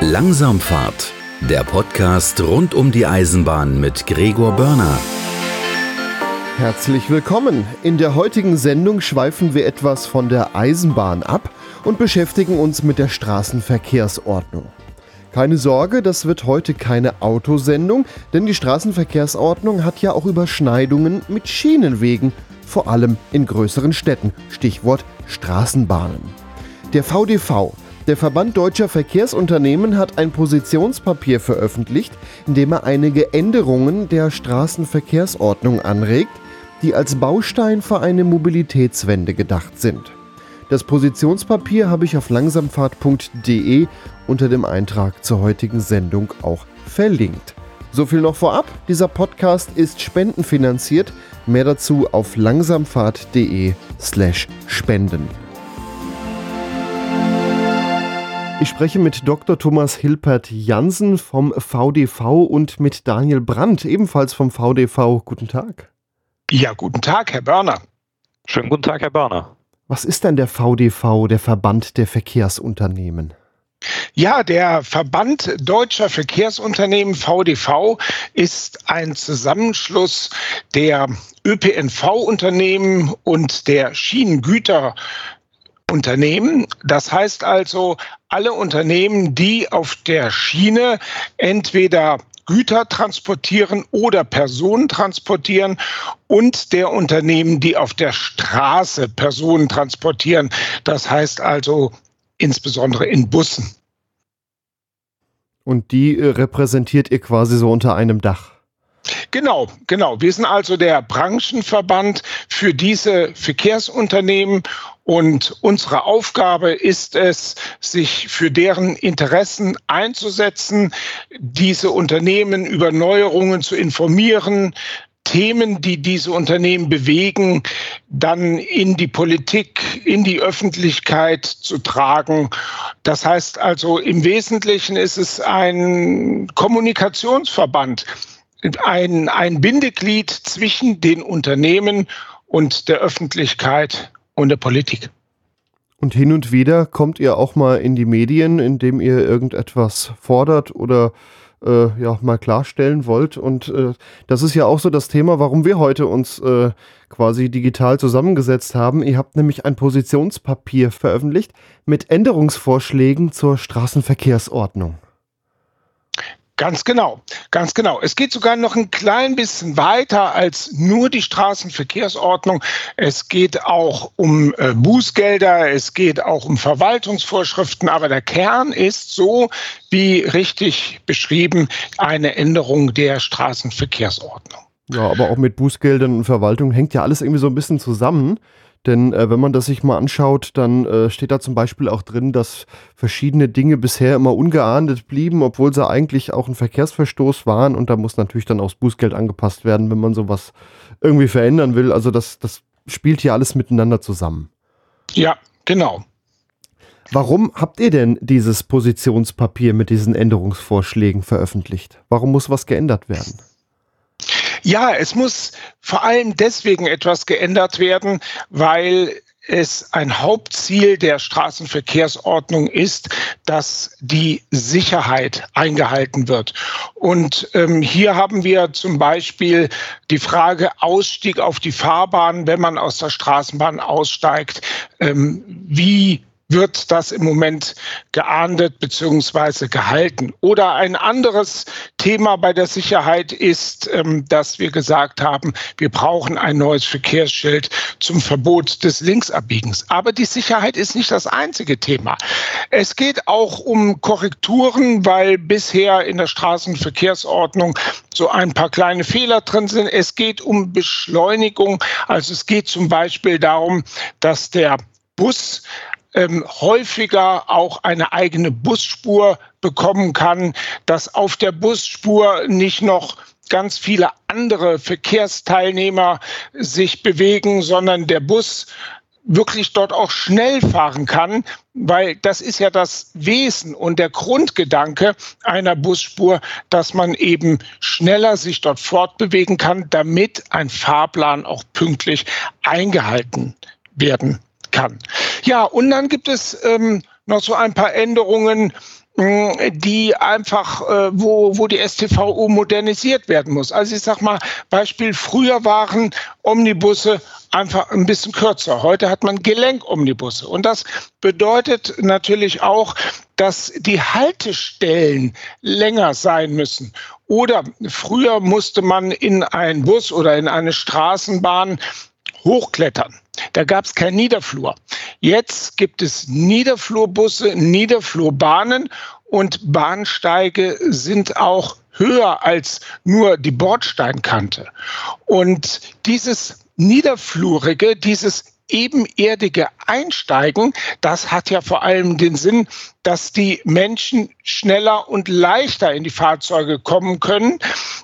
Langsamfahrt, der Podcast rund um die Eisenbahn mit Gregor Börner. Herzlich willkommen. In der heutigen Sendung schweifen wir etwas von der Eisenbahn ab und beschäftigen uns mit der Straßenverkehrsordnung. Keine Sorge, das wird heute keine Autosendung, denn die Straßenverkehrsordnung hat ja auch Überschneidungen mit Schienenwegen, vor allem in größeren Städten. Stichwort Straßenbahnen. Der VDV, der Verband Deutscher Verkehrsunternehmen, hat ein Positionspapier veröffentlicht, in dem er einige Änderungen der Straßenverkehrsordnung anregt, die als Baustein für eine Mobilitätswende gedacht sind. Das Positionspapier habe ich auf langsamfahrt.de unter dem Eintrag zur heutigen Sendung auch verlinkt. So viel noch vorab, dieser Podcast ist spendenfinanziert. Mehr dazu auf langsamfahrt.de Ich spreche mit Dr. Thomas Hilpert Jansen vom VDV und mit Daniel Brandt, ebenfalls vom VDV. Guten Tag. Ja, guten Tag, Herr Börner. Schönen guten Tag, Herr Börner. Was ist denn der VDV, der Verband der Verkehrsunternehmen? Ja, der Verband Deutscher Verkehrsunternehmen VDV ist ein Zusammenschluss der ÖPNV-Unternehmen und der Schienengüterunternehmen. Das heißt also, alle Unternehmen, die auf der Schiene entweder Güter transportieren oder Personen transportieren und der Unternehmen, die auf der Straße Personen transportieren. Das heißt also insbesondere in Bussen. Und die äh, repräsentiert ihr quasi so unter einem Dach. Genau, genau. Wir sind also der Branchenverband für diese Verkehrsunternehmen und unsere Aufgabe ist es, sich für deren Interessen einzusetzen, diese Unternehmen über Neuerungen zu informieren, Themen, die diese Unternehmen bewegen, dann in die Politik, in die Öffentlichkeit zu tragen. Das heißt also, im Wesentlichen ist es ein Kommunikationsverband, ein, ein Bindeglied zwischen den Unternehmen und der Öffentlichkeit und der Politik. Und hin und wieder kommt ihr auch mal in die Medien, indem ihr irgendetwas fordert oder äh, ja mal klarstellen wollt. Und äh, das ist ja auch so das Thema, warum wir heute uns äh, quasi digital zusammengesetzt haben. Ihr habt nämlich ein Positionspapier veröffentlicht mit Änderungsvorschlägen zur Straßenverkehrsordnung. Ganz genau, ganz genau. Es geht sogar noch ein klein bisschen weiter als nur die Straßenverkehrsordnung. Es geht auch um äh, Bußgelder, es geht auch um Verwaltungsvorschriften, aber der Kern ist so, wie richtig beschrieben, eine Änderung der Straßenverkehrsordnung. Ja, aber auch mit Bußgeldern und Verwaltung hängt ja alles irgendwie so ein bisschen zusammen. Denn äh, wenn man das sich mal anschaut, dann äh, steht da zum Beispiel auch drin, dass verschiedene Dinge bisher immer ungeahndet blieben, obwohl sie eigentlich auch ein Verkehrsverstoß waren. Und da muss natürlich dann auch das Bußgeld angepasst werden, wenn man sowas irgendwie verändern will. Also das, das spielt hier alles miteinander zusammen. Ja, genau. Warum habt ihr denn dieses Positionspapier mit diesen Änderungsvorschlägen veröffentlicht? Warum muss was geändert werden? Ja, es muss vor allem deswegen etwas geändert werden, weil es ein Hauptziel der Straßenverkehrsordnung ist, dass die Sicherheit eingehalten wird. Und ähm, hier haben wir zum Beispiel die Frage Ausstieg auf die Fahrbahn, wenn man aus der Straßenbahn aussteigt. Ähm, wie wird das im Moment geahndet bzw. gehalten. Oder ein anderes Thema bei der Sicherheit ist, ähm, dass wir gesagt haben, wir brauchen ein neues Verkehrsschild zum Verbot des Linksabbiegens. Aber die Sicherheit ist nicht das einzige Thema. Es geht auch um Korrekturen, weil bisher in der Straßenverkehrsordnung so ein paar kleine Fehler drin sind. Es geht um Beschleunigung. Also es geht zum Beispiel darum, dass der Bus ähm, häufiger auch eine eigene Busspur bekommen kann, dass auf der Busspur nicht noch ganz viele andere Verkehrsteilnehmer sich bewegen, sondern der Bus wirklich dort auch schnell fahren kann, weil das ist ja das Wesen und der Grundgedanke einer Busspur, dass man eben schneller sich dort fortbewegen kann, damit ein Fahrplan auch pünktlich eingehalten werden kann. Ja, und dann gibt es ähm, noch so ein paar Änderungen die einfach, äh, wo, wo die STVO modernisiert werden muss. Also ich sag mal, Beispiel, früher waren Omnibusse einfach ein bisschen kürzer. Heute hat man Gelenkomnibusse. Und das bedeutet natürlich auch, dass die Haltestellen länger sein müssen. Oder früher musste man in einen Bus oder in eine Straßenbahn hochklettern. Da gab es keinen Niederflur. Jetzt gibt es Niederflurbusse, Niederflurbahnen und Bahnsteige sind auch höher als nur die Bordsteinkante. Und dieses Niederflurige, dieses ebenerdige Einsteigen, das hat ja vor allem den Sinn, dass die Menschen schneller und leichter in die Fahrzeuge kommen können.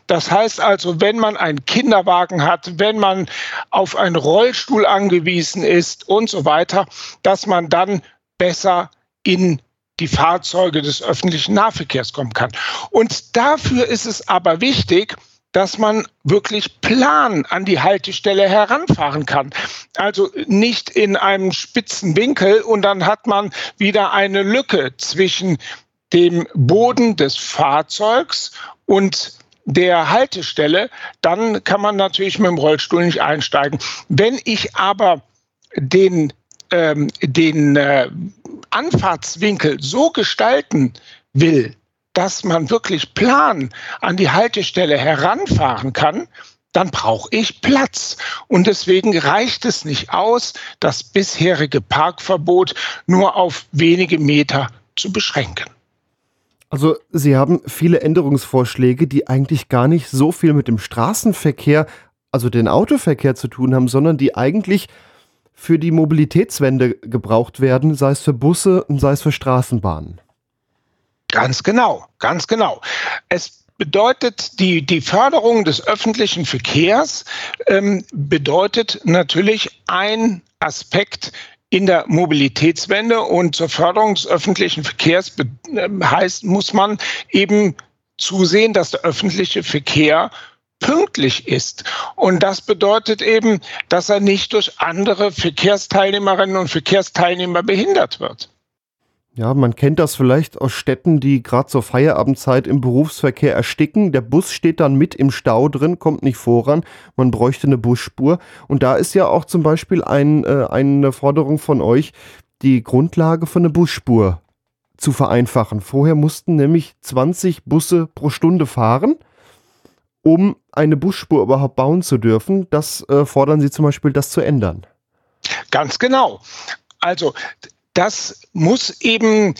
Das heißt also, wenn man einen Kinderwagen hat, wenn man auf einen Rollstuhl angewiesen ist und so weiter, dass man dann besser in die Fahrzeuge des öffentlichen Nahverkehrs kommen kann. Und dafür ist es aber wichtig, dass man wirklich plan an die Haltestelle heranfahren kann. Also nicht in einem spitzen Winkel und dann hat man wieder eine Lücke zwischen dem Boden des Fahrzeugs und der Haltestelle, dann kann man natürlich mit dem Rollstuhl nicht einsteigen. Wenn ich aber den, ähm, den äh, Anfahrtswinkel so gestalten will, dass man wirklich plan an die Haltestelle heranfahren kann, dann brauche ich Platz. Und deswegen reicht es nicht aus, das bisherige Parkverbot nur auf wenige Meter zu beschränken. Also Sie haben viele Änderungsvorschläge, die eigentlich gar nicht so viel mit dem Straßenverkehr, also den Autoverkehr zu tun haben, sondern die eigentlich für die Mobilitätswende gebraucht werden, sei es für Busse und sei es für Straßenbahnen. Ganz genau, ganz genau. Es bedeutet, die, die Förderung des öffentlichen Verkehrs ähm, bedeutet natürlich ein Aspekt in der Mobilitätswende und zur Förderung des öffentlichen Verkehrs äh, heißt, muss man eben zusehen, dass der öffentliche Verkehr pünktlich ist. Und das bedeutet eben, dass er nicht durch andere Verkehrsteilnehmerinnen und Verkehrsteilnehmer behindert wird. Ja, man kennt das vielleicht aus Städten, die gerade zur Feierabendzeit im Berufsverkehr ersticken. Der Bus steht dann mit im Stau drin, kommt nicht voran. Man bräuchte eine Busspur. Und da ist ja auch zum Beispiel ein, äh, eine Forderung von euch, die Grundlage von einer Busspur zu vereinfachen. Vorher mussten nämlich 20 Busse pro Stunde fahren, um eine Busspur überhaupt bauen zu dürfen. Das äh, fordern sie zum Beispiel, das zu ändern. Ganz genau. Also das muss eben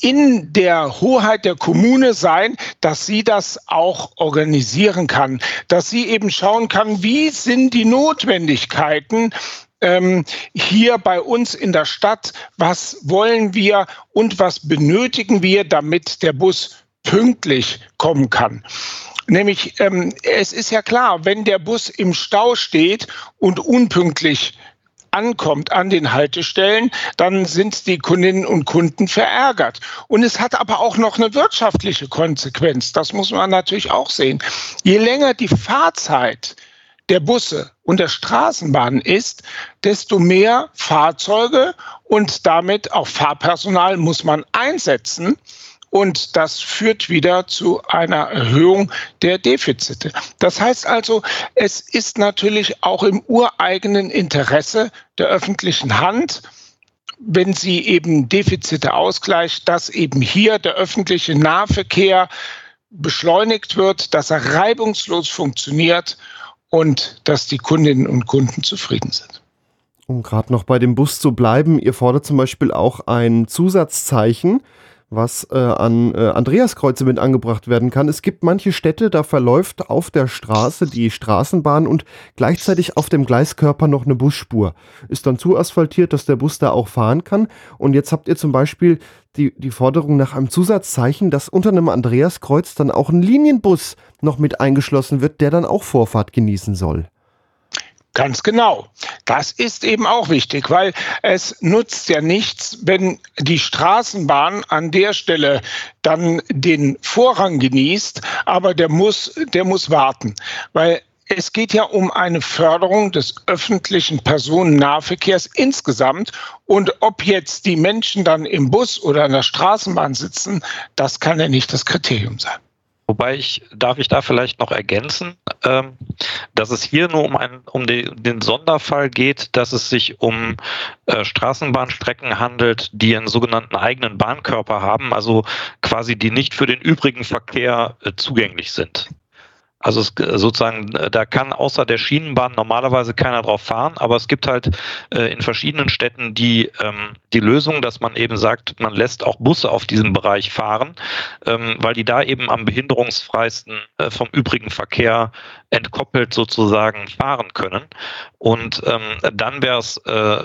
in der Hoheit der Kommune sein, dass sie das auch organisieren kann, dass sie eben schauen kann, wie sind die Notwendigkeiten ähm, hier bei uns in der Stadt, was wollen wir und was benötigen wir, damit der Bus pünktlich kommen kann. Nämlich, ähm, es ist ja klar, wenn der Bus im Stau steht und unpünktlich ankommt an den Haltestellen, dann sind die Kundinnen und Kunden verärgert. Und es hat aber auch noch eine wirtschaftliche Konsequenz. Das muss man natürlich auch sehen. Je länger die Fahrzeit der Busse und der Straßenbahnen ist, desto mehr Fahrzeuge und damit auch Fahrpersonal muss man einsetzen. Und das führt wieder zu einer Erhöhung der Defizite. Das heißt also, es ist natürlich auch im ureigenen Interesse der öffentlichen Hand, wenn sie eben Defizite ausgleicht, dass eben hier der öffentliche Nahverkehr beschleunigt wird, dass er reibungslos funktioniert und dass die Kundinnen und Kunden zufrieden sind. Um gerade noch bei dem Bus zu bleiben, ihr fordert zum Beispiel auch ein Zusatzzeichen was äh, an äh, Andreaskreuze mit angebracht werden kann. Es gibt manche Städte, da verläuft auf der Straße die Straßenbahn und gleichzeitig auf dem Gleiskörper noch eine Busspur. Ist dann zu asphaltiert, dass der Bus da auch fahren kann. Und jetzt habt ihr zum Beispiel die, die Forderung nach einem Zusatzzeichen, dass unter einem Andreaskreuz dann auch ein Linienbus noch mit eingeschlossen wird, der dann auch Vorfahrt genießen soll. Ganz genau. Das ist eben auch wichtig, weil es nutzt ja nichts, wenn die Straßenbahn an der Stelle dann den Vorrang genießt, aber der muss, der muss warten, weil es geht ja um eine Förderung des öffentlichen Personennahverkehrs insgesamt. Und ob jetzt die Menschen dann im Bus oder in der Straßenbahn sitzen, das kann ja nicht das Kriterium sein. Wobei ich, darf ich da vielleicht noch ergänzen, ähm, dass es hier nur um, einen, um die, den Sonderfall geht, dass es sich um äh, Straßenbahnstrecken handelt, die einen sogenannten eigenen Bahnkörper haben, also quasi die nicht für den übrigen Verkehr äh, zugänglich sind. Also es, äh, sozusagen, äh, da kann außer der Schienenbahn normalerweise keiner drauf fahren, aber es gibt halt äh, in verschiedenen Städten die, ähm, die Lösung, dass man eben sagt, man lässt auch Busse auf diesem Bereich fahren, ähm, weil die da eben am behinderungsfreisten äh, vom übrigen Verkehr entkoppelt sozusagen fahren können. Und ähm, dann wäre es äh,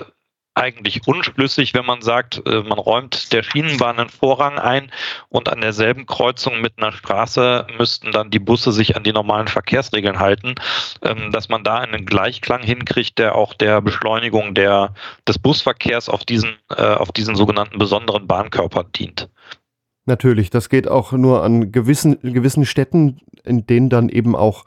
eigentlich unschlüssig, wenn man sagt, äh, man räumt der Schienenbahn einen Vorrang ein und an derselben Kreuzung mit einer Straße müssten dann die Busse sich an die normalen Verkehrsregeln halten, ähm, dass man da einen Gleichklang hinkriegt, der auch der Beschleunigung der, des Busverkehrs auf diesen, äh, auf diesen sogenannten besonderen Bahnkörper dient. Natürlich, das geht auch nur an gewissen, gewissen Städten, in denen dann eben auch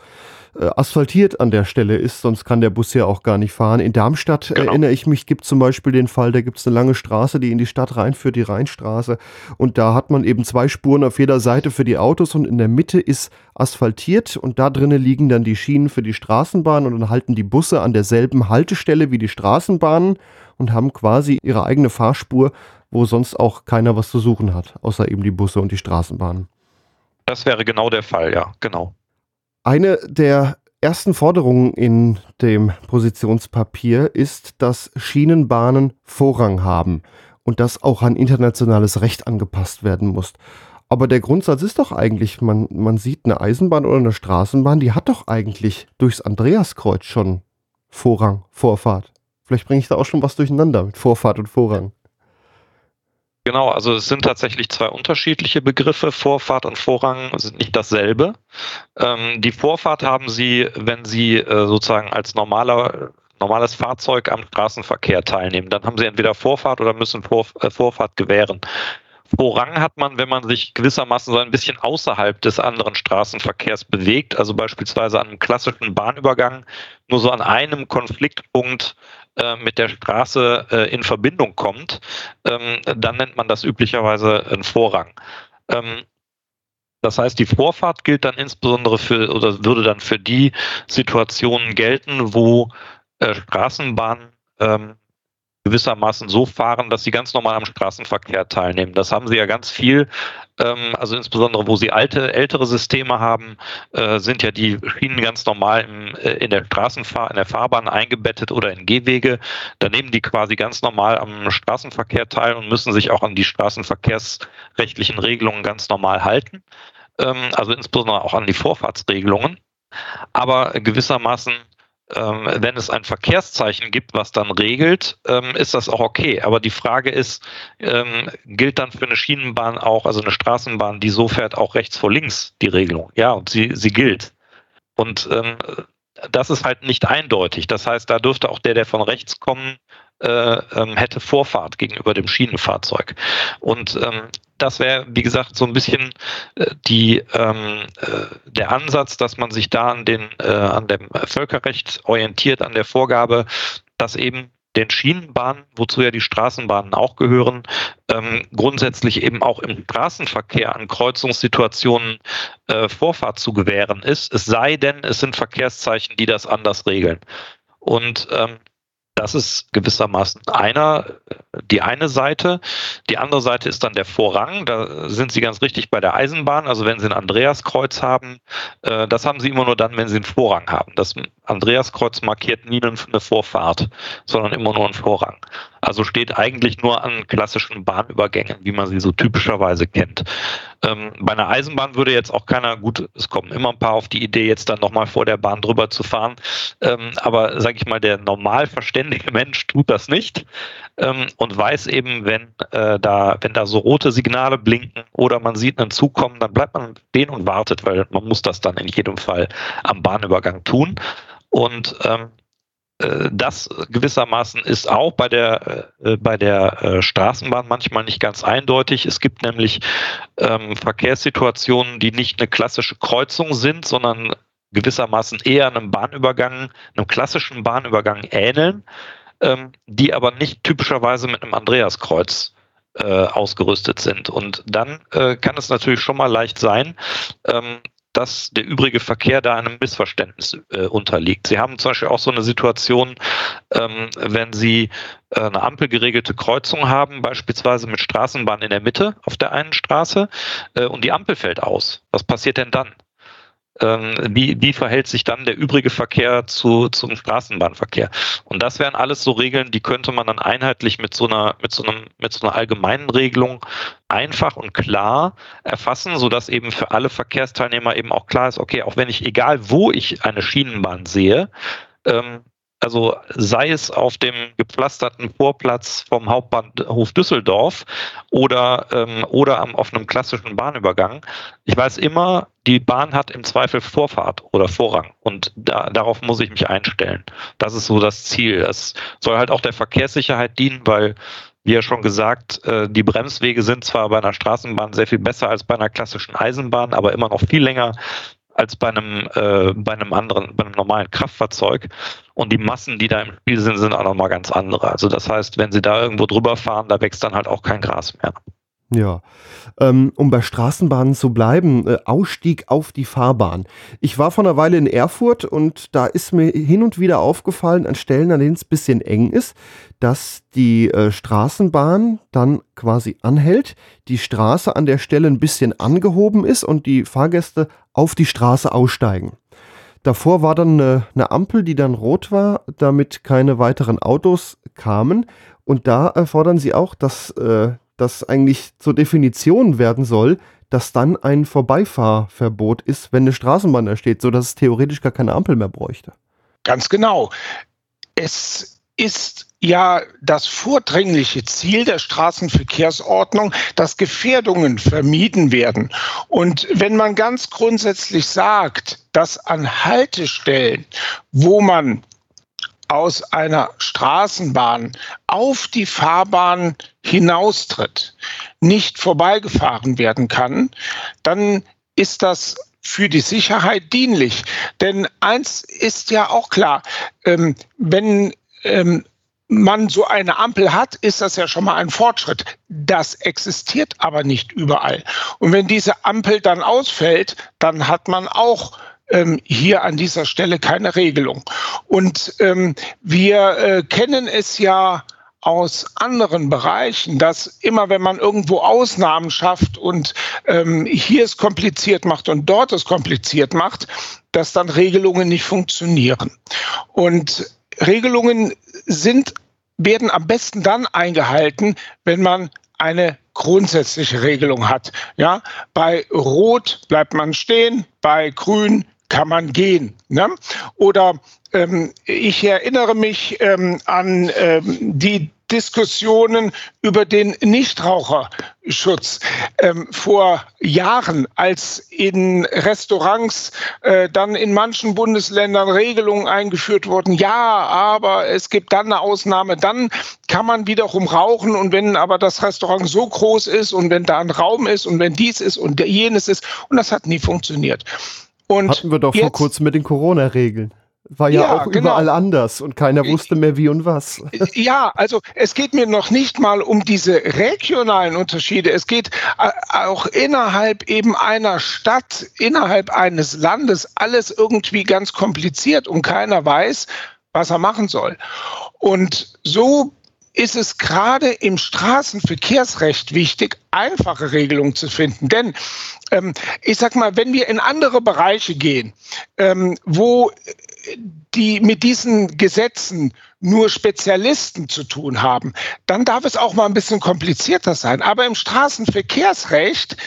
asphaltiert an der Stelle ist, sonst kann der Bus ja auch gar nicht fahren. In Darmstadt genau. erinnere ich mich, gibt zum Beispiel den Fall, da gibt es eine lange Straße, die in die Stadt reinführt, die Rheinstraße. Und da hat man eben zwei Spuren auf jeder Seite für die Autos und in der Mitte ist asphaltiert und da drinnen liegen dann die Schienen für die Straßenbahn und dann halten die Busse an derselben Haltestelle wie die Straßenbahnen und haben quasi ihre eigene Fahrspur, wo sonst auch keiner was zu suchen hat, außer eben die Busse und die Straßenbahnen. Das wäre genau der Fall, ja, genau. Eine der ersten Forderungen in dem Positionspapier ist, dass Schienenbahnen Vorrang haben und das auch an internationales Recht angepasst werden muss. Aber der Grundsatz ist doch eigentlich, man, man sieht eine Eisenbahn oder eine Straßenbahn, die hat doch eigentlich durchs Andreaskreuz schon Vorrang, Vorfahrt. Vielleicht bringe ich da auch schon was durcheinander mit Vorfahrt und Vorrang. Genau, also es sind tatsächlich zwei unterschiedliche Begriffe. Vorfahrt und Vorrang sind nicht dasselbe. Ähm, die Vorfahrt haben Sie, wenn Sie äh, sozusagen als normaler normales Fahrzeug am Straßenverkehr teilnehmen. Dann haben Sie entweder Vorfahrt oder müssen Vor äh, Vorfahrt gewähren. Vorrang hat man, wenn man sich gewissermaßen so ein bisschen außerhalb des anderen Straßenverkehrs bewegt, also beispielsweise an einem klassischen Bahnübergang, nur so an einem Konfliktpunkt äh, mit der Straße äh, in Verbindung kommt, ähm, dann nennt man das üblicherweise einen Vorrang. Ähm, das heißt, die Vorfahrt gilt dann insbesondere für oder würde dann für die Situationen gelten, wo äh, Straßenbahnen ähm, gewissermaßen so fahren, dass sie ganz normal am Straßenverkehr teilnehmen. Das haben sie ja ganz viel, ähm, also insbesondere wo sie alte, ältere Systeme haben, äh, sind ja die Schienen ganz normal im, äh, in der Straßenfahr in der Fahrbahn eingebettet oder in Gehwege. Da nehmen die quasi ganz normal am Straßenverkehr teil und müssen sich auch an die straßenverkehrsrechtlichen Regelungen ganz normal halten. Ähm, also insbesondere auch an die Vorfahrtsregelungen. Aber gewissermaßen ähm, wenn es ein Verkehrszeichen gibt, was dann regelt, ähm, ist das auch okay. Aber die Frage ist, ähm, gilt dann für eine Schienenbahn auch, also eine Straßenbahn, die so fährt, auch rechts vor links die Regelung? Ja, und sie, sie gilt. Und ähm, das ist halt nicht eindeutig. Das heißt, da dürfte auch der, der von rechts kommen, äh, ähm, hätte Vorfahrt gegenüber dem Schienenfahrzeug. Und ähm, das wäre, wie gesagt, so ein bisschen äh, die, ähm, äh, der Ansatz, dass man sich da an, den, äh, an dem Völkerrecht orientiert, an der Vorgabe, dass eben den Schienenbahnen, wozu ja die Straßenbahnen auch gehören, ähm, grundsätzlich eben auch im Straßenverkehr an Kreuzungssituationen äh, Vorfahrt zu gewähren ist, es sei denn, es sind Verkehrszeichen, die das anders regeln. Und ähm, das ist gewissermaßen einer, die eine Seite. Die andere Seite ist dann der Vorrang. Da sind Sie ganz richtig bei der Eisenbahn. Also wenn Sie ein Andreaskreuz haben, äh, das haben Sie immer nur dann, wenn Sie einen Vorrang haben. Das Andreaskreuz markiert nie eine Vorfahrt, sondern immer nur einen Vorrang. Also steht eigentlich nur an klassischen Bahnübergängen, wie man sie so typischerweise kennt. Ähm, bei einer Eisenbahn würde jetzt auch keiner, gut, es kommen immer ein paar auf die Idee, jetzt dann nochmal vor der Bahn drüber zu fahren. Ähm, aber sage ich mal, der normal verständige Mensch tut das nicht ähm, und weiß eben, wenn äh, da, wenn da so rote Signale blinken oder man sieht einen Zug kommen, dann bleibt man stehen und wartet, weil man muss das dann in jedem Fall am Bahnübergang tun. Und ähm, äh, das gewissermaßen ist auch bei der, äh, bei der äh, Straßenbahn manchmal nicht ganz eindeutig. Es gibt nämlich ähm, Verkehrssituationen, die nicht eine klassische Kreuzung sind, sondern gewissermaßen eher einem Bahnübergang, einem klassischen Bahnübergang ähneln, ähm, die aber nicht typischerweise mit einem Andreaskreuz äh, ausgerüstet sind. Und dann äh, kann es natürlich schon mal leicht sein, ähm, dass der übrige Verkehr da einem Missverständnis äh, unterliegt. Sie haben zum Beispiel auch so eine Situation, ähm, wenn Sie äh, eine ampelgeregelte Kreuzung haben, beispielsweise mit Straßenbahn in der Mitte auf der einen Straße äh, und die Ampel fällt aus. Was passiert denn dann? Ähm, wie, wie verhält sich dann der übrige Verkehr zu, zum Straßenbahnverkehr? Und das wären alles so Regeln, die könnte man dann einheitlich mit so einer, mit so einem, mit so einer allgemeinen Regelung einfach und klar erfassen, sodass eben für alle Verkehrsteilnehmer eben auch klar ist, okay, auch wenn ich, egal wo ich eine Schienenbahn sehe, ähm, also sei es auf dem gepflasterten Vorplatz vom Hauptbahnhof Düsseldorf oder, ähm, oder am, auf einem klassischen Bahnübergang. Ich weiß immer, die Bahn hat im Zweifel Vorfahrt oder Vorrang und da, darauf muss ich mich einstellen. Das ist so das Ziel. Das soll halt auch der Verkehrssicherheit dienen, weil wie ja schon gesagt, äh, die Bremswege sind zwar bei einer Straßenbahn sehr viel besser als bei einer klassischen Eisenbahn, aber immer noch viel länger als bei einem, äh, bei einem anderen, bei einem normalen Kraftfahrzeug. Und die Massen, die da im Spiel sind, sind auch nochmal ganz andere. Also das heißt, wenn sie da irgendwo drüber fahren, da wächst dann halt auch kein Gras mehr. Ja, ähm, um bei Straßenbahnen zu bleiben, äh, Ausstieg auf die Fahrbahn. Ich war vor einer Weile in Erfurt und da ist mir hin und wieder aufgefallen, an Stellen, an denen es ein bisschen eng ist, dass die äh, Straßenbahn dann quasi anhält, die Straße an der Stelle ein bisschen angehoben ist und die Fahrgäste auf die Straße aussteigen. Davor war dann eine, eine Ampel, die dann rot war, damit keine weiteren Autos kamen. Und da erfordern sie auch, dass äh, das eigentlich zur Definition werden soll, dass dann ein Vorbeifahrverbot ist, wenn eine Straßenbahn da steht, sodass es theoretisch gar keine Ampel mehr bräuchte. Ganz genau. Es ist ja das vordringliche Ziel der Straßenverkehrsordnung, dass Gefährdungen vermieden werden. Und wenn man ganz grundsätzlich sagt, dass an Haltestellen, wo man aus einer Straßenbahn auf die Fahrbahn hinaustritt, nicht vorbeigefahren werden kann, dann ist das für die Sicherheit dienlich. Denn eins ist ja auch klar, ähm, wenn ähm, man so eine Ampel hat, ist das ja schon mal ein Fortschritt. Das existiert aber nicht überall. Und wenn diese Ampel dann ausfällt, dann hat man auch ähm, hier an dieser Stelle keine Regelung. Und ähm, wir äh, kennen es ja aus anderen Bereichen, dass immer wenn man irgendwo Ausnahmen schafft und ähm, hier es kompliziert macht und dort es kompliziert macht, dass dann Regelungen nicht funktionieren. Und Regelungen sind, werden am besten dann eingehalten, wenn man eine grundsätzliche Regelung hat. Ja, bei Rot bleibt man stehen, bei Grün kann man gehen. Ne? Oder ähm, ich erinnere mich ähm, an ähm, die Diskussionen über den Nichtraucherschutz ähm, vor Jahren, als in Restaurants äh, dann in manchen Bundesländern Regelungen eingeführt wurden. Ja, aber es gibt dann eine Ausnahme, dann kann man wiederum rauchen und wenn aber das Restaurant so groß ist und wenn da ein Raum ist und wenn dies ist und jenes ist und das hat nie funktioniert. Und Hatten wir doch vor kurzem mit den Corona-Regeln. War ja, ja auch genau. überall anders und keiner wusste mehr wie und was. Ja, also es geht mir noch nicht mal um diese regionalen Unterschiede. Es geht äh, auch innerhalb eben einer Stadt, innerhalb eines Landes alles irgendwie ganz kompliziert und keiner weiß, was er machen soll. Und so ist es gerade im Straßenverkehrsrecht wichtig, einfache Regelungen zu finden. Denn ähm, ich sag mal, wenn wir in andere Bereiche gehen, ähm, wo die mit diesen Gesetzen nur Spezialisten zu tun haben, dann darf es auch mal ein bisschen komplizierter sein. Aber im Straßenverkehrsrecht,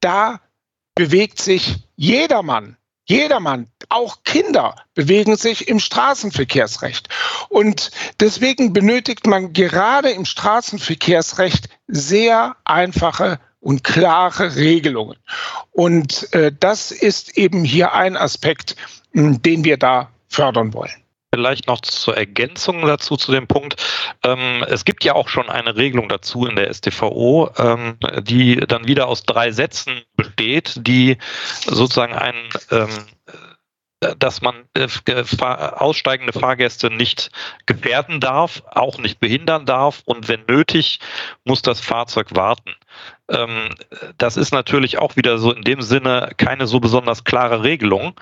da bewegt sich jedermann Jedermann, auch Kinder bewegen sich im Straßenverkehrsrecht. Und deswegen benötigt man gerade im Straßenverkehrsrecht sehr einfache und klare Regelungen. Und äh, das ist eben hier ein Aspekt, den wir da fördern wollen. Vielleicht noch zur Ergänzung dazu zu dem Punkt. Ähm, es gibt ja auch schon eine Regelung dazu in der StVO, ähm, die dann wieder aus drei Sätzen besteht, die sozusagen einen ähm, dass man äh, aussteigende Fahrgäste nicht gefährden darf, auch nicht behindern darf und wenn nötig, muss das Fahrzeug warten. Ähm, das ist natürlich auch wieder so in dem Sinne keine so besonders klare Regelung.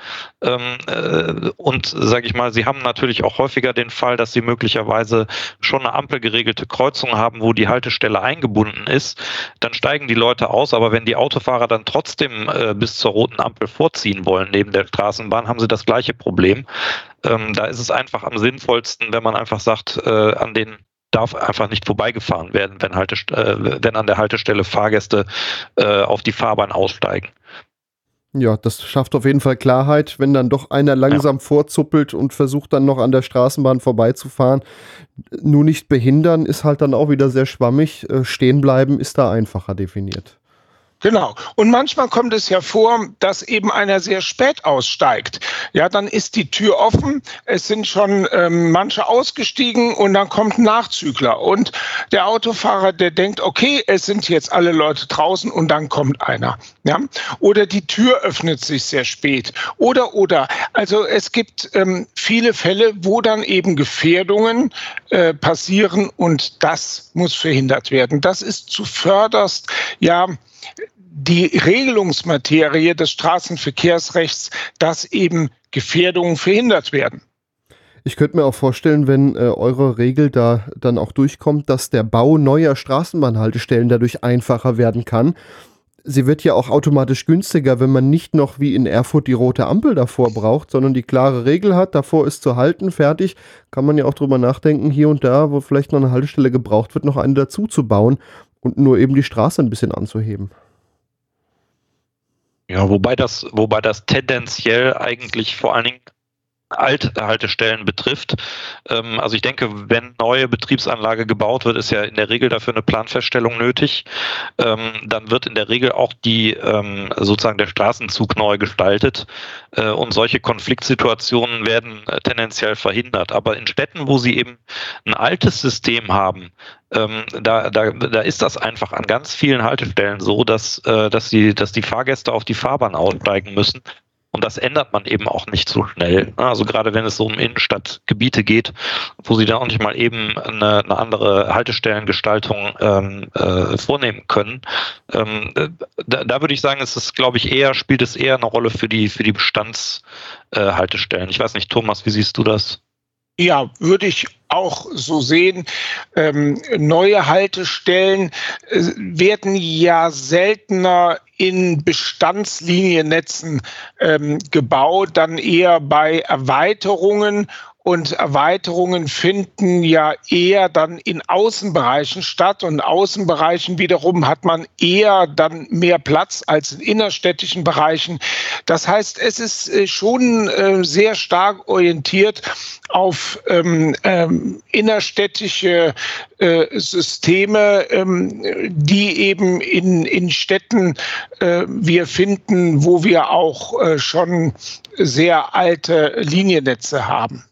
Ähm, äh, und sage ich mal, Sie haben natürlich auch häufiger den Fall, dass Sie möglicherweise schon eine ampelgeregelte Kreuzung haben, wo die Haltestelle eingebunden ist. Dann steigen die Leute aus, aber wenn die Autofahrer dann trotzdem äh, bis zur roten Ampel vorziehen wollen neben der Straßenbahn, haben sie das gleiche Problem. Ähm, da ist es einfach am sinnvollsten, wenn man einfach sagt, äh, an den darf einfach nicht vorbeigefahren werden, wenn, Halte, äh, wenn an der Haltestelle Fahrgäste äh, auf die Fahrbahn aussteigen. Ja, das schafft auf jeden Fall Klarheit, wenn dann doch einer langsam ja. vorzuppelt und versucht dann noch an der Straßenbahn vorbeizufahren. Nur nicht behindern ist halt dann auch wieder sehr schwammig. Äh, stehen bleiben ist da einfacher definiert. Genau. Und manchmal kommt es ja vor, dass eben einer sehr spät aussteigt. Ja, dann ist die Tür offen, es sind schon ähm, manche ausgestiegen und dann kommt ein Nachzügler. Und der Autofahrer, der denkt, okay, es sind jetzt alle Leute draußen und dann kommt einer. Ja? Oder die Tür öffnet sich sehr spät. Oder, oder. Also es gibt ähm, viele Fälle, wo dann eben Gefährdungen äh, passieren und das muss verhindert werden. Das ist zuvörderst, ja, die Regelungsmaterie des Straßenverkehrsrechts, dass eben Gefährdungen verhindert werden. Ich könnte mir auch vorstellen, wenn äh, eure Regel da dann auch durchkommt, dass der Bau neuer Straßenbahnhaltestellen dadurch einfacher werden kann. Sie wird ja auch automatisch günstiger, wenn man nicht noch wie in Erfurt die rote Ampel davor braucht, sondern die klare Regel hat, davor ist zu halten, fertig. Kann man ja auch drüber nachdenken, hier und da, wo vielleicht noch eine Haltestelle gebraucht wird, noch eine dazu zu bauen und nur eben die Straße ein bisschen anzuheben. Ja, wobei das, wobei das tendenziell eigentlich vor allen Dingen Althaltestellen betrifft. Ähm, also ich denke, wenn neue Betriebsanlage gebaut wird, ist ja in der Regel dafür eine Planfeststellung nötig. Ähm, dann wird in der Regel auch die ähm, sozusagen der Straßenzug neu gestaltet äh, und solche Konfliktsituationen werden äh, tendenziell verhindert. Aber in Städten, wo sie eben ein altes System haben, da, da, da ist das einfach an ganz vielen Haltestellen so, dass, äh, dass, die, dass die Fahrgäste auf die Fahrbahn aussteigen müssen und das ändert man eben auch nicht so schnell. Also gerade wenn es so um Innenstadtgebiete geht, wo sie dann auch nicht mal eben eine, eine andere Haltestellengestaltung ähm, äh, vornehmen können. Ähm, da, da, würde ich sagen, ist es, glaube ich, eher, spielt es eher eine Rolle für die, für die Bestandshaltestellen. Äh, ich weiß nicht, Thomas, wie siehst du das? Ja, würde ich auch so sehen. Ähm, neue Haltestellen äh, werden ja seltener in Bestandsliniennetzen ähm, gebaut, dann eher bei Erweiterungen und Erweiterungen finden ja eher dann in Außenbereichen statt. Und Außenbereichen wiederum hat man eher dann mehr Platz als in innerstädtischen Bereichen. Das heißt, es ist äh, schon äh, sehr stark orientiert auf ähm, ähm, innerstädtische äh, Systeme, ähm, die eben in, in Städten äh, wir finden, wo wir auch äh, schon sehr alte Liniennetze haben.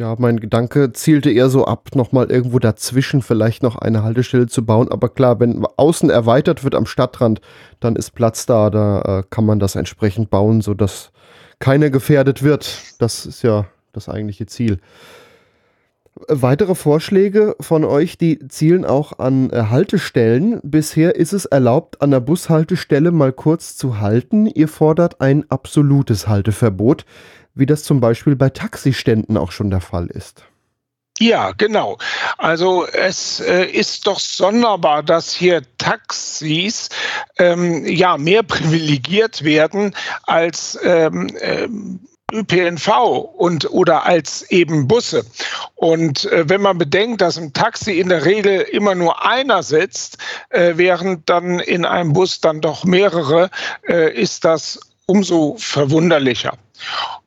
Ja, mein Gedanke zielte eher so ab, nochmal irgendwo dazwischen vielleicht noch eine Haltestelle zu bauen. Aber klar, wenn außen erweitert wird am Stadtrand, dann ist Platz da, da äh, kann man das entsprechend bauen, sodass keiner gefährdet wird. Das ist ja das eigentliche Ziel. Weitere Vorschläge von euch, die zielen auch an äh, Haltestellen. Bisher ist es erlaubt, an der Bushaltestelle mal kurz zu halten. Ihr fordert ein absolutes Halteverbot wie das zum Beispiel bei Taxiständen auch schon der Fall ist. Ja, genau. Also es äh, ist doch sonderbar, dass hier Taxis ähm, ja mehr privilegiert werden als ähm, ähm, ÖPNV und oder als eben Busse. Und äh, wenn man bedenkt, dass im Taxi in der Regel immer nur einer sitzt, äh, während dann in einem Bus dann doch mehrere, äh, ist das umso verwunderlicher.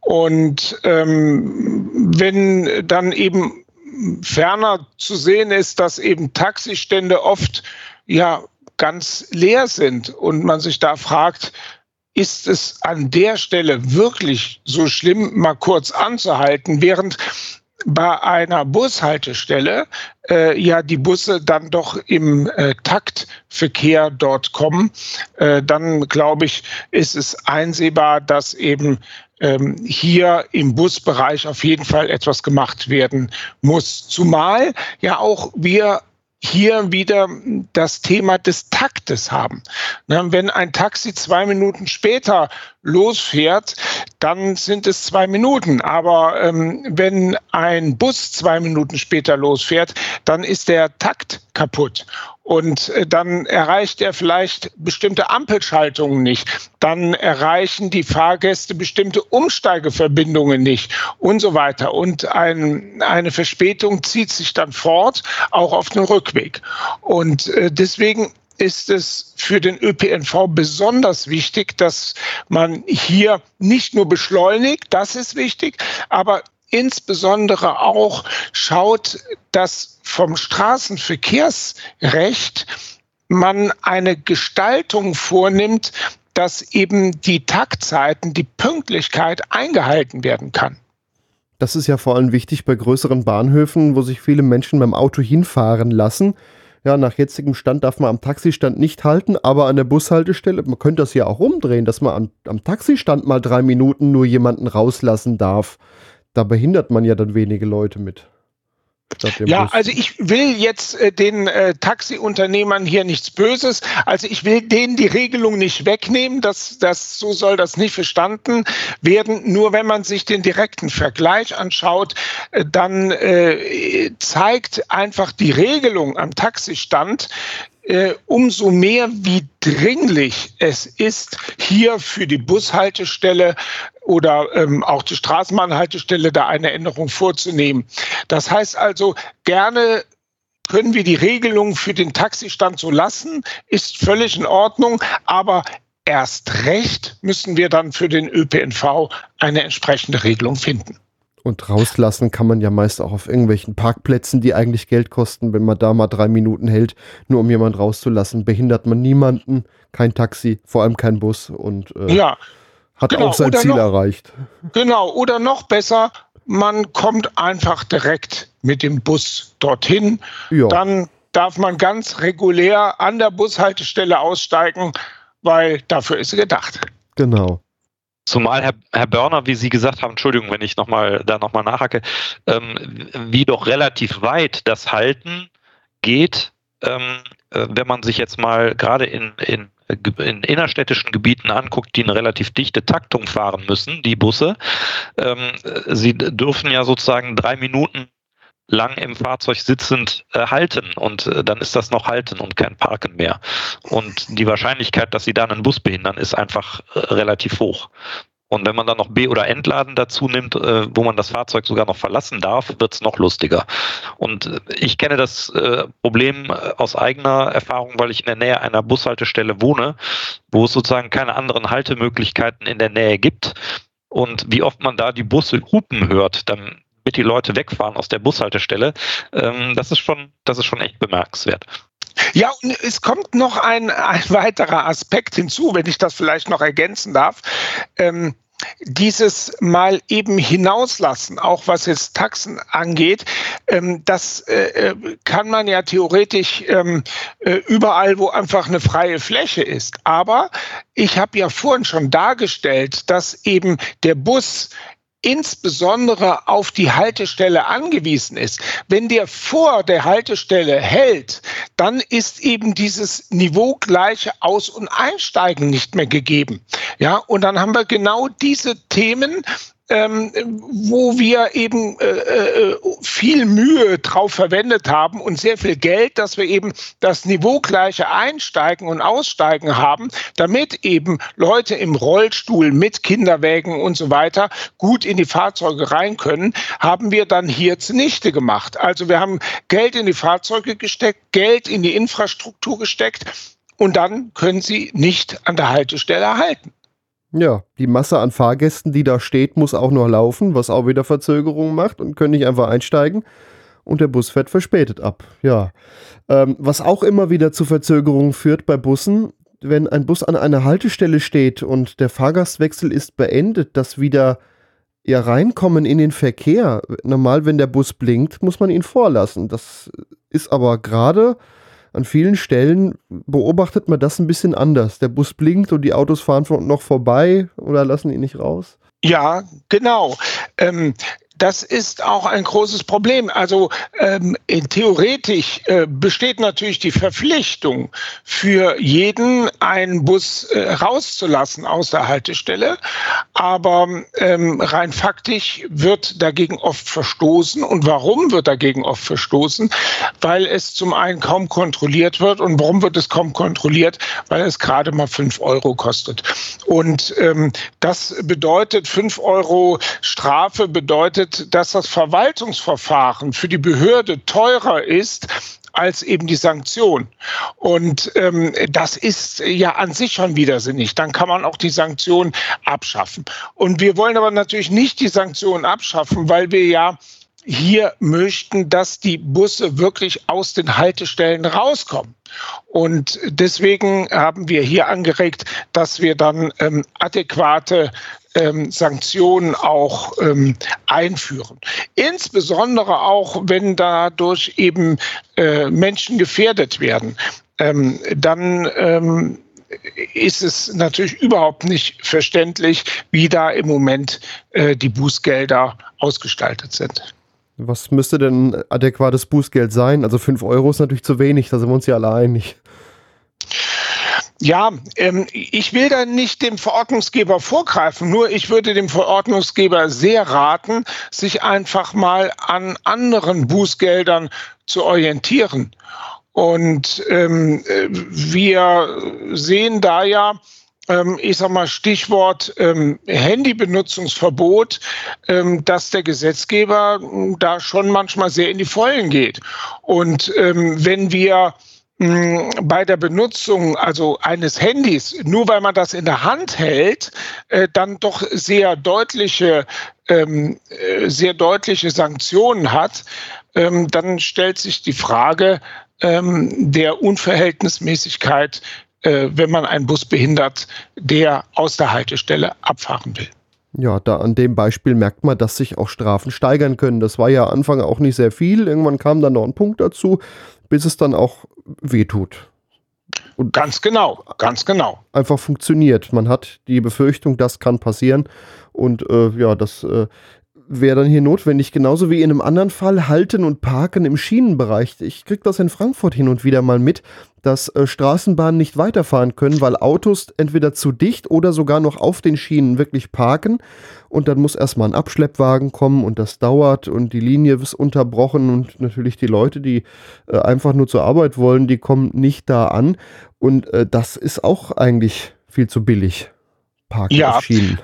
Und ähm, wenn dann eben ferner zu sehen ist, dass eben Taxistände oft ja ganz leer sind und man sich da fragt, ist es an der Stelle wirklich so schlimm, mal kurz anzuhalten, während bei einer Bushaltestelle äh, ja die Busse dann doch im äh, Taktverkehr dort kommen, äh, dann glaube ich, ist es einsehbar, dass eben ähm, hier im Busbereich auf jeden Fall etwas gemacht werden muss. Zumal ja auch wir hier wieder das Thema des Taktes haben. Ne, wenn ein Taxi zwei Minuten später losfährt, dann sind es zwei Minuten. Aber ähm, wenn ein Bus zwei Minuten später losfährt, dann ist der Takt kaputt. Und äh, dann erreicht er vielleicht bestimmte Ampelschaltungen nicht. Dann erreichen die Fahrgäste bestimmte Umsteigeverbindungen nicht und so weiter. Und ein, eine Verspätung zieht sich dann fort, auch auf den Rückweg. Und äh, deswegen ist es für den ÖPNV besonders wichtig, dass man hier nicht nur beschleunigt, das ist wichtig, aber insbesondere auch schaut, dass vom Straßenverkehrsrecht man eine Gestaltung vornimmt, dass eben die Taktzeiten, die Pünktlichkeit eingehalten werden kann. Das ist ja vor allem wichtig bei größeren Bahnhöfen, wo sich viele Menschen beim Auto hinfahren lassen. Ja, nach jetzigem Stand darf man am Taxistand nicht halten, aber an der Bushaltestelle, man könnte das ja auch umdrehen, dass man am, am Taxistand mal drei Minuten nur jemanden rauslassen darf da behindert man ja dann wenige Leute mit. Ja, Bus. also ich will jetzt äh, den äh, Taxiunternehmern hier nichts Böses. Also ich will denen die Regelung nicht wegnehmen. Das, das, so soll das nicht verstanden werden. Nur wenn man sich den direkten Vergleich anschaut, äh, dann äh, zeigt einfach die Regelung am Taxistand, äh, umso mehr, wie dringlich es ist, hier für die Bushaltestelle oder ähm, auch die Straßenbahnhaltestelle da eine Änderung vorzunehmen. Das heißt also, gerne können wir die Regelung für den Taxistand so lassen, ist völlig in Ordnung, aber erst recht müssen wir dann für den ÖPNV eine entsprechende Regelung finden. Und rauslassen kann man ja meist auch auf irgendwelchen Parkplätzen, die eigentlich Geld kosten. Wenn man da mal drei Minuten hält, nur um jemanden rauszulassen, behindert man niemanden, kein Taxi, vor allem kein Bus und äh, ja, hat genau. auch sein Ziel noch, erreicht. Genau, oder noch besser, man kommt einfach direkt mit dem Bus dorthin. Ja. Dann darf man ganz regulär an der Bushaltestelle aussteigen, weil dafür ist sie gedacht. Genau. Zumal Herr, Herr Börner, wie Sie gesagt haben, Entschuldigung, wenn ich noch mal, da nochmal nachhacke, ähm, wie doch relativ weit das Halten geht, ähm, äh, wenn man sich jetzt mal gerade in, in, in, innerstädtischen Gebieten anguckt, die eine relativ dichte Taktung fahren müssen, die Busse. Ähm, sie dürfen ja sozusagen drei Minuten lang im Fahrzeug sitzend äh, halten und äh, dann ist das noch halten und kein Parken mehr. Und die Wahrscheinlichkeit, dass sie dann einen Bus behindern, ist einfach äh, relativ hoch. Und wenn man dann noch B- oder Entladen dazu nimmt, äh, wo man das Fahrzeug sogar noch verlassen darf, wird es noch lustiger. Und äh, ich kenne das äh, Problem aus eigener Erfahrung, weil ich in der Nähe einer Bushaltestelle wohne, wo es sozusagen keine anderen Haltemöglichkeiten in der Nähe gibt. Und wie oft man da die Busse hupen hört, dann damit die Leute wegfahren aus der Bushaltestelle, ähm, das ist schon, das ist schon echt bemerkenswert. Ja, und es kommt noch ein, ein weiterer Aspekt hinzu, wenn ich das vielleicht noch ergänzen darf. Ähm, dieses mal eben hinauslassen, auch was jetzt Taxen angeht, ähm, das äh, äh, kann man ja theoretisch ähm, äh, überall, wo einfach eine freie Fläche ist. Aber ich habe ja vorhin schon dargestellt, dass eben der Bus insbesondere auf die Haltestelle angewiesen ist. Wenn der vor der Haltestelle hält, dann ist eben dieses niveaugleiche Aus- und Einsteigen nicht mehr gegeben. Ja, und dann haben wir genau diese Themen, ähm, wo wir eben äh, äh, viel Mühe drauf verwendet haben und sehr viel Geld, dass wir eben das niveaugleiche Einsteigen und Aussteigen haben, damit eben Leute im Rollstuhl mit Kinderwägen und so weiter gut in die Fahrzeuge rein können, haben wir dann hier zunichte gemacht. Also wir haben Geld in die Fahrzeuge gesteckt, Geld in die Infrastruktur gesteckt und dann können sie nicht an der Haltestelle halten. Ja, die Masse an Fahrgästen, die da steht, muss auch noch laufen, was auch wieder Verzögerungen macht und können nicht einfach einsteigen. Und der Bus fährt verspätet ab. Ja. Ähm, was auch immer wieder zu Verzögerungen führt bei Bussen, wenn ein Bus an einer Haltestelle steht und der Fahrgastwechsel ist beendet, dass wieder ja reinkommen in den Verkehr. Normal, wenn der Bus blinkt, muss man ihn vorlassen. Das ist aber gerade an vielen Stellen beobachtet man das ein bisschen anders. Der Bus blinkt und die Autos fahren noch vorbei oder lassen ihn nicht raus. Ja, genau. Ähm, das ist auch ein großes Problem. Also ähm, theoretisch äh, besteht natürlich die Verpflichtung für jeden, einen Bus äh, rauszulassen aus der Haltestelle. Aber ähm, rein faktisch wird dagegen oft verstoßen. Und warum wird dagegen oft verstoßen? Weil es zum einen kaum kontrolliert wird. Und warum wird es kaum kontrolliert? Weil es gerade mal fünf Euro kostet. Und ähm, das bedeutet, fünf Euro Strafe bedeutet, dass das Verwaltungsverfahren für die Behörde teurer ist als eben die Sanktion. Und ähm, das ist ja an sich schon widersinnig. Dann kann man auch die Sanktion abschaffen. Und wir wollen aber natürlich nicht die Sanktion abschaffen, weil wir ja hier möchten, dass die Busse wirklich aus den Haltestellen rauskommen. Und deswegen haben wir hier angeregt, dass wir dann ähm, adäquate ähm, Sanktionen auch ähm, einführen. Insbesondere auch, wenn dadurch eben äh, Menschen gefährdet werden. Ähm, dann ähm, ist es natürlich überhaupt nicht verständlich, wie da im Moment äh, die Bußgelder ausgestaltet sind. Was müsste denn adäquates Bußgeld sein? Also 5 Euro ist natürlich zu wenig, da sind wir uns ja alle einig. Ja, ähm, ich will da nicht dem Verordnungsgeber vorgreifen, nur ich würde dem Verordnungsgeber sehr raten, sich einfach mal an anderen Bußgeldern zu orientieren. Und ähm, wir sehen da ja, ähm, ich sag mal Stichwort ähm, Handybenutzungsverbot, ähm, dass der Gesetzgeber da schon manchmal sehr in die Vollen geht. Und ähm, wenn wir bei der Benutzung also eines Handys, nur weil man das in der Hand hält, äh, dann doch sehr deutliche, ähm, äh, sehr deutliche Sanktionen hat, ähm, dann stellt sich die Frage ähm, der Unverhältnismäßigkeit, äh, wenn man einen Bus behindert, der aus der Haltestelle abfahren will. Ja, da an dem Beispiel merkt man, dass sich auch Strafen steigern können. Das war ja Anfang auch nicht sehr viel. Irgendwann kam dann noch ein Punkt dazu, bis es dann auch wehtut. Und ganz genau, ganz genau. Einfach funktioniert. Man hat die Befürchtung, das kann passieren. Und äh, ja, das äh, wäre dann hier notwendig, genauso wie in einem anderen Fall Halten und Parken im Schienenbereich. Ich kriege das in Frankfurt hin und wieder mal mit, dass äh, Straßenbahnen nicht weiterfahren können, weil Autos entweder zu dicht oder sogar noch auf den Schienen wirklich parken und dann muss erstmal ein Abschleppwagen kommen und das dauert und die Linie ist unterbrochen und natürlich die Leute, die äh, einfach nur zur Arbeit wollen, die kommen nicht da an und äh, das ist auch eigentlich viel zu billig. Parken ja. auf Schienen.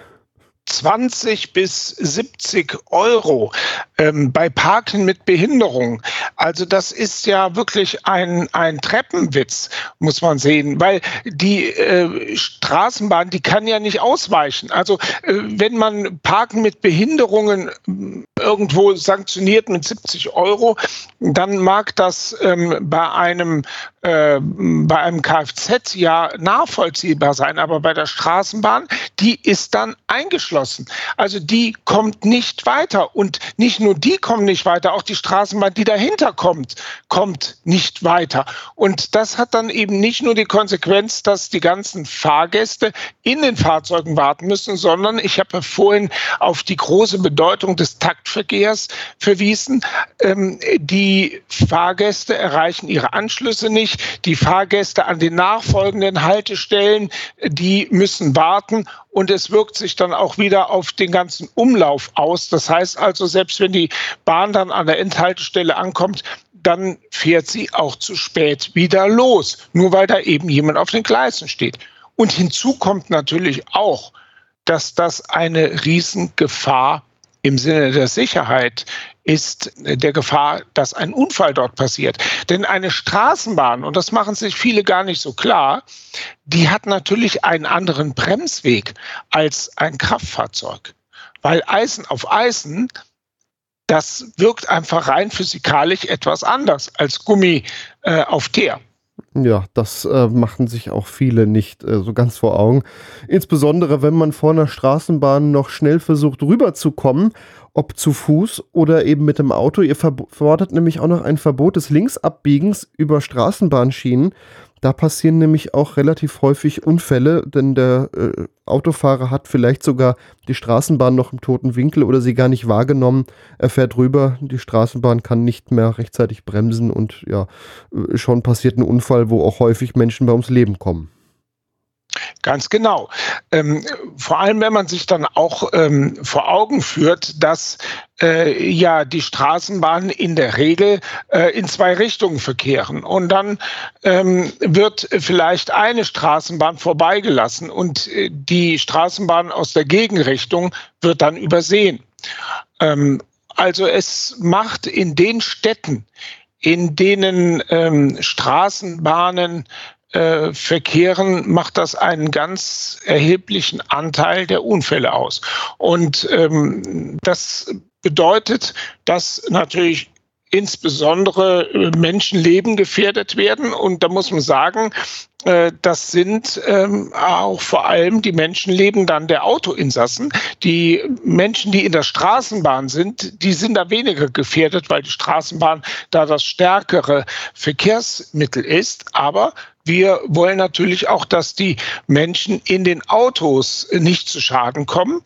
20 bis 70 Euro ähm, bei Parken mit Behinderung. Also das ist ja wirklich ein, ein Treppenwitz, muss man sehen, weil die äh, Straßenbahn, die kann ja nicht ausweichen. Also äh, wenn man Parken mit Behinderungen äh, irgendwo sanktioniert mit 70 Euro, dann mag das ähm, bei einem äh, bei einem Kfz ja nachvollziehbar sein, aber bei der Straßenbahn, die ist dann eingeschlossen. Also die kommt nicht weiter. Und nicht nur die kommen nicht weiter, auch die Straßenbahn, die dahinter kommt, kommt nicht weiter. Und das hat dann eben nicht nur die Konsequenz, dass die ganzen Fahrgäste in den Fahrzeugen warten müssen, sondern ich habe vorhin auf die große Bedeutung des Taktverkehrs verwiesen. Ähm, die Fahrgäste erreichen ihre Anschlüsse nicht nicht. Die Fahrgäste an den nachfolgenden Haltestellen, die müssen warten und es wirkt sich dann auch wieder auf den ganzen Umlauf aus. Das heißt also, selbst wenn die Bahn dann an der Endhaltestelle ankommt, dann fährt sie auch zu spät wieder los, nur weil da eben jemand auf den Gleisen steht. Und hinzu kommt natürlich auch, dass das eine Riesengefahr im Sinne der Sicherheit ist der Gefahr, dass ein Unfall dort passiert. Denn eine Straßenbahn, und das machen sich viele gar nicht so klar, die hat natürlich einen anderen Bremsweg als ein Kraftfahrzeug. Weil Eisen auf Eisen, das wirkt einfach rein physikalisch etwas anders als Gummi äh, auf Teer. Ja, das äh, machen sich auch viele nicht äh, so ganz vor Augen. Insbesondere, wenn man vor einer Straßenbahn noch schnell versucht rüberzukommen, ob zu Fuß oder eben mit dem Auto. Ihr fordert nämlich auch noch ein Verbot des Linksabbiegens über Straßenbahnschienen. Da passieren nämlich auch relativ häufig Unfälle, denn der äh, Autofahrer hat vielleicht sogar die Straßenbahn noch im toten Winkel oder sie gar nicht wahrgenommen. Er fährt rüber, die Straßenbahn kann nicht mehr rechtzeitig bremsen und ja, äh, schon passiert ein Unfall, wo auch häufig Menschen bei ums Leben kommen. Ganz genau. Ähm, vor allem, wenn man sich dann auch ähm, vor Augen führt, dass äh, ja die Straßenbahnen in der Regel äh, in zwei Richtungen verkehren und dann ähm, wird vielleicht eine Straßenbahn vorbeigelassen und äh, die Straßenbahn aus der Gegenrichtung wird dann übersehen. Ähm, also es macht in den Städten, in denen ähm, Straßenbahnen äh, verkehren, macht das einen ganz erheblichen Anteil der Unfälle aus. Und ähm, das bedeutet, dass natürlich insbesondere äh, Menschenleben gefährdet werden. Und da muss man sagen, äh, das sind ähm, auch vor allem die Menschenleben dann der Autoinsassen. Die Menschen, die in der Straßenbahn sind, die sind da weniger gefährdet, weil die Straßenbahn da das stärkere Verkehrsmittel ist. Aber wir wollen natürlich auch, dass die Menschen in den Autos nicht zu Schaden kommen.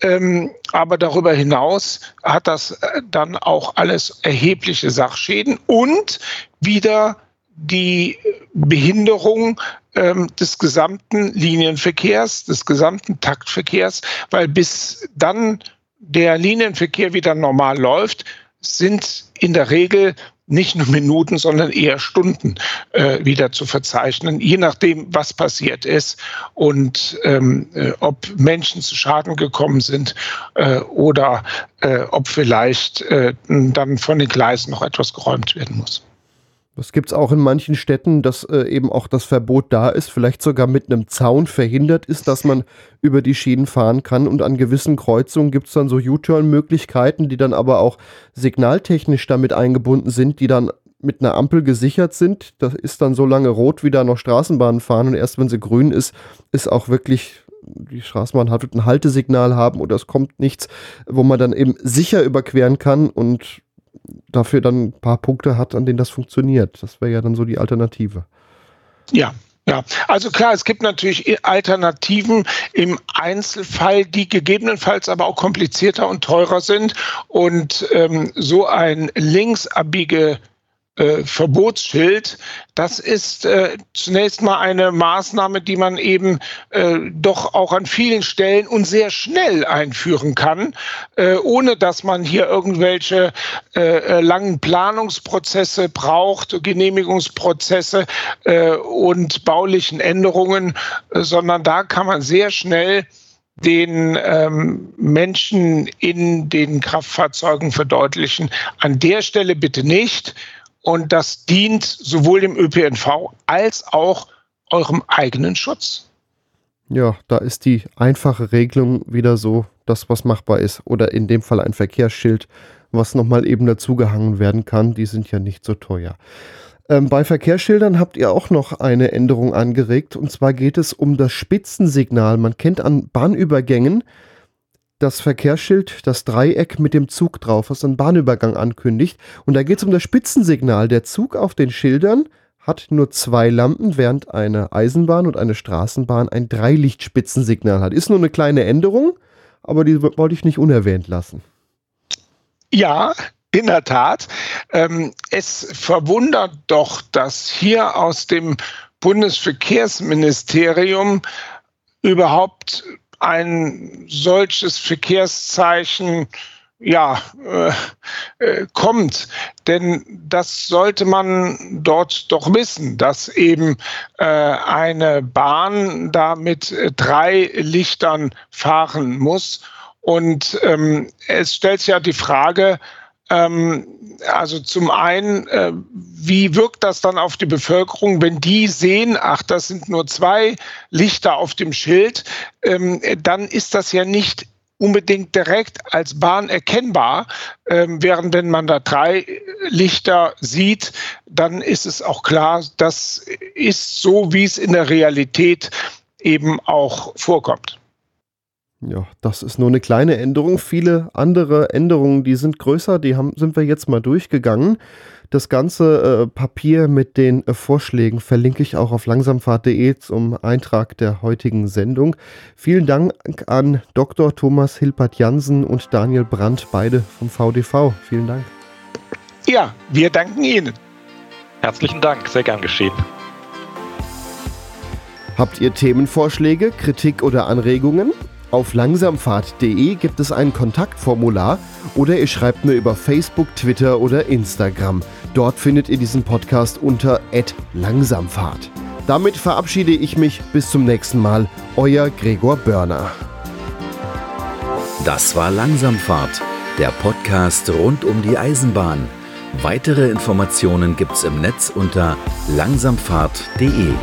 Ähm, aber darüber hinaus hat das äh, dann auch alles erhebliche Sachschäden und wieder die Behinderung ähm, des gesamten Linienverkehrs, des gesamten Taktverkehrs, weil bis dann der Linienverkehr wieder normal läuft, sind in der Regel nicht nur Minuten, sondern eher Stunden äh, wieder zu verzeichnen, je nachdem, was passiert ist und ähm, äh, ob Menschen zu Schaden gekommen sind äh, oder äh, ob vielleicht äh, dann von den Gleisen noch etwas geräumt werden muss. Das gibt es auch in manchen Städten, dass äh, eben auch das Verbot da ist, vielleicht sogar mit einem Zaun verhindert ist, dass man über die Schienen fahren kann. Und an gewissen Kreuzungen gibt es dann so U-Turn-Möglichkeiten, die dann aber auch signaltechnisch damit eingebunden sind, die dann mit einer Ampel gesichert sind. Das ist dann so lange rot, wie da noch Straßenbahnen fahren. Und erst wenn sie grün ist, ist auch wirklich die Straßenbahn hat ein Haltesignal haben oder es kommt nichts, wo man dann eben sicher überqueren kann und dafür dann ein paar Punkte hat, an denen das funktioniert. Das wäre ja dann so die Alternative. Ja, ja, also klar, es gibt natürlich Alternativen im Einzelfall, die gegebenenfalls aber auch komplizierter und teurer sind. Und ähm, so ein linksabbiege äh, Verbotsschild, das ist äh, zunächst mal eine Maßnahme, die man eben äh, doch auch an vielen Stellen und sehr schnell einführen kann, äh, ohne dass man hier irgendwelche äh, äh, langen Planungsprozesse braucht, Genehmigungsprozesse und baulichen Änderungen, sondern da kann man sehr schnell den ähm, Menschen in den Kraftfahrzeugen verdeutlichen. An der Stelle bitte nicht. Und das dient sowohl dem ÖPNV als auch eurem eigenen Schutz. Ja, da ist die einfache Regelung wieder so, das, was machbar ist. Oder in dem Fall ein Verkehrsschild, was nochmal eben dazugehangen werden kann. Die sind ja nicht so teuer. Ähm, bei Verkehrsschildern habt ihr auch noch eine Änderung angeregt. Und zwar geht es um das Spitzensignal. Man kennt an Bahnübergängen, das Verkehrsschild, das Dreieck mit dem Zug drauf, was einen Bahnübergang ankündigt. Und da geht es um das Spitzensignal. Der Zug auf den Schildern hat nur zwei Lampen, während eine Eisenbahn und eine Straßenbahn ein Dreilichtspitzensignal hat. Ist nur eine kleine Änderung, aber die wollte ich nicht unerwähnt lassen. Ja, in der Tat. Ähm, es verwundert doch, dass hier aus dem Bundesverkehrsministerium überhaupt ein solches Verkehrszeichen ja, äh, äh, kommt. Denn das sollte man dort doch wissen, dass eben äh, eine Bahn da mit drei Lichtern fahren muss. Und ähm, es stellt sich ja die Frage, also zum einen, äh, wie wirkt das dann auf die Bevölkerung, wenn die sehen, ach, das sind nur zwei Lichter auf dem Schild, ähm, dann ist das ja nicht unbedingt direkt als Bahn erkennbar, ähm, während wenn man da drei Lichter sieht, dann ist es auch klar, das ist so, wie es in der Realität eben auch vorkommt. Ja, das ist nur eine kleine Änderung. Viele andere Änderungen, die sind größer, die haben, sind wir jetzt mal durchgegangen. Das ganze äh, Papier mit den äh, Vorschlägen verlinke ich auch auf langsamfahrt.de zum Eintrag der heutigen Sendung. Vielen Dank an Dr. Thomas Hilpert Jansen und Daniel Brandt, beide vom VDV. Vielen Dank. Ja, wir danken Ihnen. Herzlichen Dank, sehr gern geschehen. Habt ihr Themenvorschläge, Kritik oder Anregungen? Auf langsamfahrt.de gibt es ein Kontaktformular oder ihr schreibt mir über Facebook, Twitter oder Instagram. Dort findet ihr diesen Podcast unter @langsamfahrt. Damit verabschiede ich mich bis zum nächsten Mal. Euer Gregor Börner. Das war Langsamfahrt, der Podcast rund um die Eisenbahn. Weitere Informationen gibt's im Netz unter langsamfahrt.de.